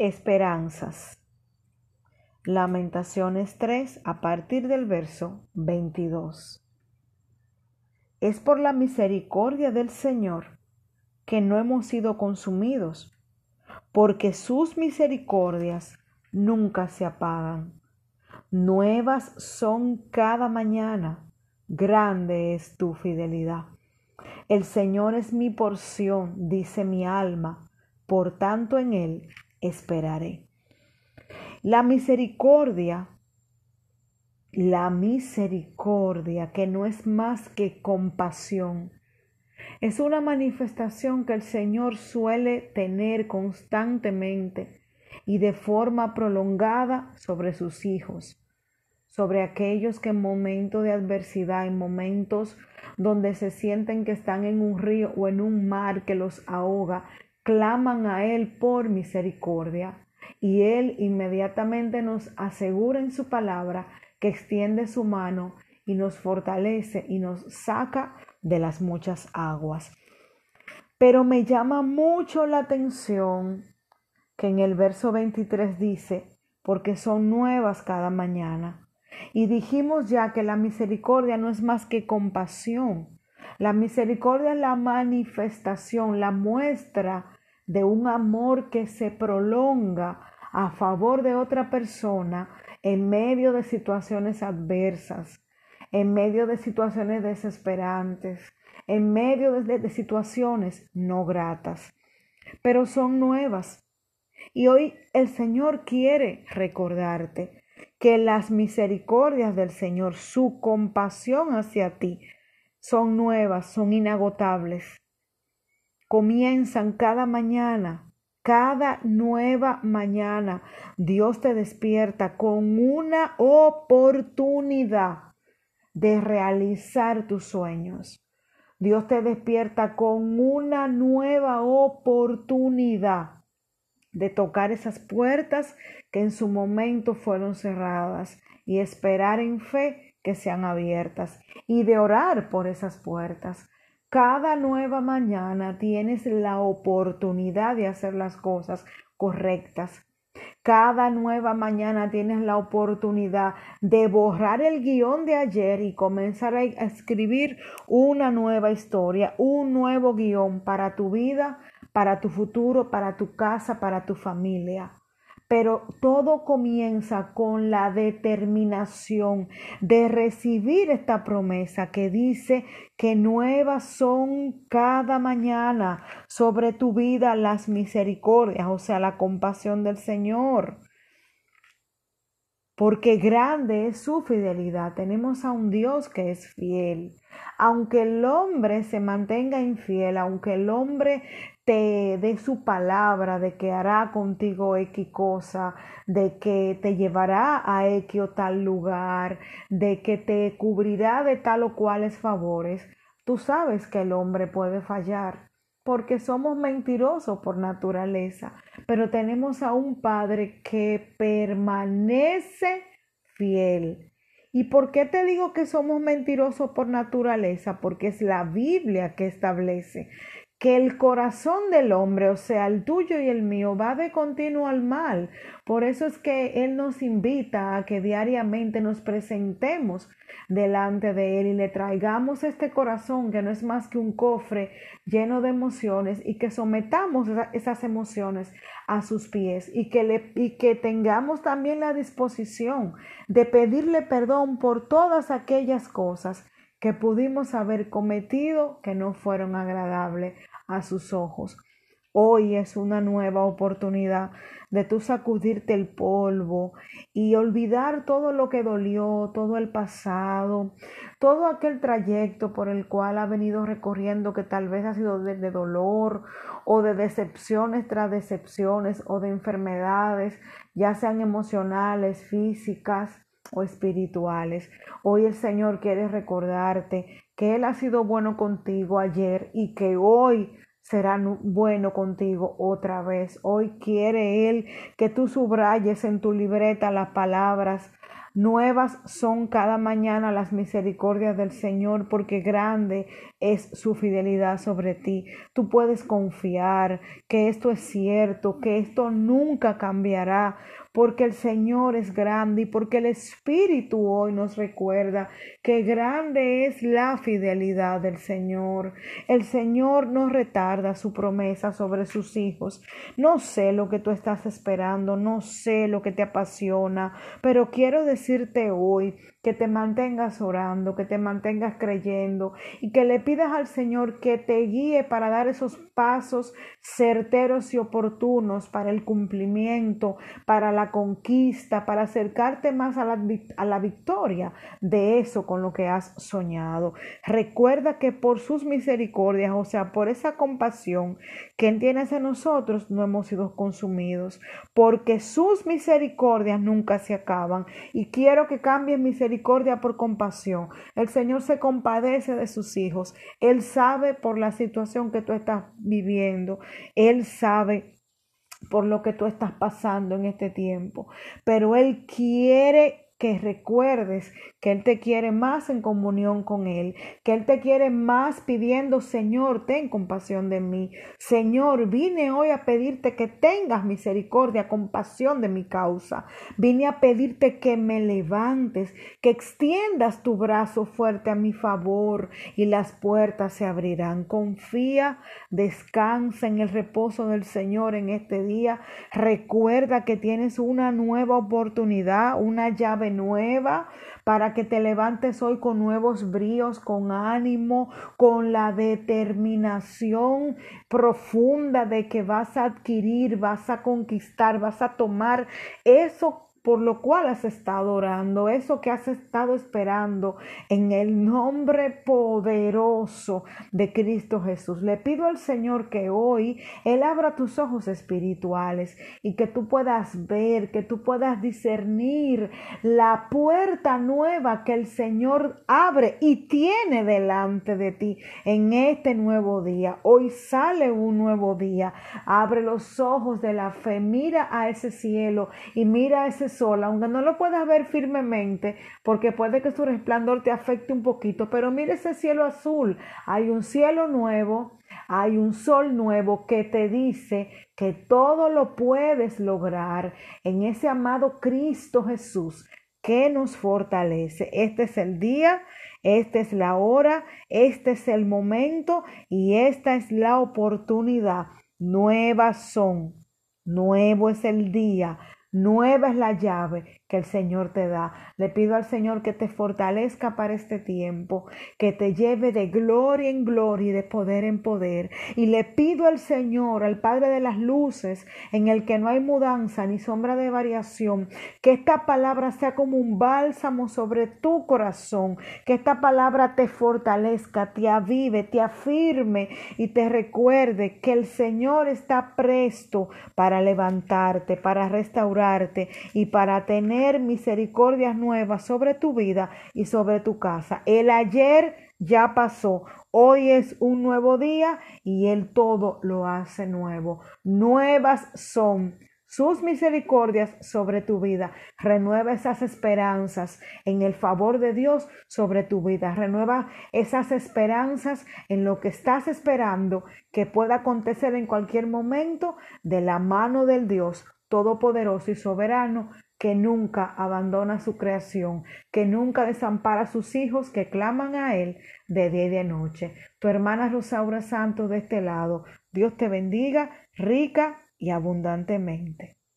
Esperanzas. Lamentaciones 3 a partir del verso 22. Es por la misericordia del Señor que no hemos sido consumidos, porque sus misericordias nunca se apagan. Nuevas son cada mañana, grande es tu fidelidad. El Señor es mi porción, dice mi alma, por tanto en Él esperaré. La misericordia, la misericordia que no es más que compasión, es una manifestación que el Señor suele tener constantemente y de forma prolongada sobre sus hijos, sobre aquellos que en momentos de adversidad, en momentos donde se sienten que están en un río o en un mar que los ahoga, claman a Él por misericordia y Él inmediatamente nos asegura en su palabra que extiende su mano y nos fortalece y nos saca de las muchas aguas. Pero me llama mucho la atención que en el verso 23 dice, porque son nuevas cada mañana. Y dijimos ya que la misericordia no es más que compasión. La misericordia es la manifestación, la muestra de un amor que se prolonga a favor de otra persona en medio de situaciones adversas, en medio de situaciones desesperantes, en medio de, situaciones no gratas, pero son nuevas. Y hoy el Señor quiere recordarte que las misericordias del Señor, su compasión hacia ti, son nuevas, son inagotables. Comienzan cada mañana, cada nueva mañana. Dios te despierta con una oportunidad de realizar tus sueños. Dios te despierta con una nueva oportunidad de tocar esas puertas que en su momento fueron cerradas y esperar en fe que sean abiertas y de orar por esas puertas. Cada nueva mañana tienes la oportunidad de hacer las cosas correctas. Cada nueva mañana tienes la oportunidad de borrar el guion de ayer y comenzar a escribir una nueva historia, un nuevo guion para tu vida, para tu futuro, para tu casa, para tu familia. Pero todo comienza con la determinación de recibir esta promesa que dice que nuevas son cada mañana sobre tu vida las misericordias, o sea, la compasión del Señor. Porque grande es su fidelidad. Tenemos a un Dios que es fiel. Aunque el hombre se mantenga infiel, aunque el hombre te dé su palabra de que hará contigo X cosa, de que te llevará a X o tal lugar, de que te cubrirá de tal o cuales favores, tú sabes que el hombre puede fallar, porque somos mentirosos por naturaleza, pero tenemos a un Padre que permanece fiel. ¿Y por qué te digo que somos mentirosos por naturaleza? Porque es la Biblia que establece que el corazón del hombre, o sea, el tuyo y el mío, va de continuo al mal. Por eso es que Él nos invita a que diariamente nos presentemos delante de Él y le traigamos este corazón que no es más que un cofre lleno de emociones y que sometamos esas emociones a sus pies y que, le, y que tengamos también la disposición de pedirle perdón por todas aquellas cosas que pudimos haber cometido que no fueron agradables a sus ojos. Hoy es una nueva oportunidad de tú sacudirte el polvo y olvidar todo lo que dolió, todo el pasado, todo aquel trayecto por el cual ha venido recorriendo que tal vez ha sido de, de dolor o de decepciones tras decepciones o de enfermedades, ya sean emocionales, físicas o espirituales. Hoy el Señor quiere recordarte que Él ha sido bueno contigo ayer y que hoy será bueno contigo otra vez. Hoy quiere Él que tú subrayes en tu libreta las palabras Nuevas son cada mañana las misericordias del Señor, porque grande es su fidelidad sobre ti. Tú puedes confiar que esto es cierto, que esto nunca cambiará, porque el Señor es grande y porque el Espíritu hoy nos recuerda que grande es la fidelidad del Señor. El Señor no retarda su promesa sobre sus hijos. No sé lo que tú estás esperando, no sé lo que te apasiona, pero quiero decirte hoy que te mantengas orando, que te mantengas creyendo y que le pidas al Señor que te guíe para dar esos pasos certeros y oportunos para el cumplimiento, para la conquista, para acercarte más a la, a la victoria de eso con lo que has soñado. Recuerda que por sus misericordias, o sea, por esa compasión que tiene hacia nosotros, no hemos sido consumidos, porque sus misericordias nunca se acaban. Y quiero que cambien misericordia por compasión. El Señor se compadece de sus hijos. Él sabe por la situación que tú estás viviendo. Él sabe por lo que tú estás pasando en este tiempo. Pero Él quiere que recuerdes que Él te quiere más en comunión con Él, que Él te quiere más pidiendo, Señor, ten compasión de mí. Señor, vine hoy a pedirte que tengas misericordia, compasión de mi causa. Vine a pedirte que me levantes, que extiendas tu brazo fuerte a mi favor y las puertas se abrirán. Confía, descansa en el reposo del Señor en este día. Recuerda que tienes una nueva oportunidad, una llave nueva, para que te levantes hoy con nuevos bríos, con ánimo, con la determinación profunda de que vas a adquirir, vas a conquistar, vas a tomar eso por lo cual has estado orando, eso que has estado esperando en el nombre poderoso de Cristo Jesús. Le pido al Señor que hoy Él abra tus ojos espirituales y que tú puedas ver, que tú puedas discernir la puerta nueva que el Señor abre y tiene delante de ti en este nuevo día. Hoy sale un nuevo día. Abre los ojos de la fe, mira a ese cielo y mira a ese aunque no lo puedas ver firmemente, porque puede que su resplandor te afecte un poquito, pero mire ese cielo azul, hay un cielo nuevo, hay un sol nuevo que te dice que todo lo puedes lograr en ese amado Cristo Jesús que nos fortalece. Este es el día, esta es la hora, este es el momento y esta es la oportunidad. Nuevas son, nuevo es el día, Nueva es la llave que el Señor te da. Le pido al Señor que te fortalezca para este tiempo, que te lleve de gloria en gloria y de poder en poder. Y le pido al Señor, al Padre de las Luces, en el que no hay mudanza ni sombra de variación, que esta palabra sea como un bálsamo sobre tu corazón, que esta palabra te fortalezca, te avive, te afirme y te recuerde que el Señor está presto para levantarte, para restaurarte y para tener misericordias nuevas sobre tu vida y sobre tu casa. El ayer ya pasó. Hoy es un nuevo día y Él todo lo hace nuevo. Nuevas son sus misericordias sobre tu vida. Renueva esas esperanzas en el favor de Dios sobre tu vida. Renueva esas esperanzas en lo que estás esperando que pueda acontecer en cualquier momento de la mano del Dios Todopoderoso y Soberano que nunca abandona su creación, que nunca desampara a sus hijos que claman a Él de día y de noche. Tu hermana Rosaura Santos de este lado, Dios te bendiga rica y abundantemente.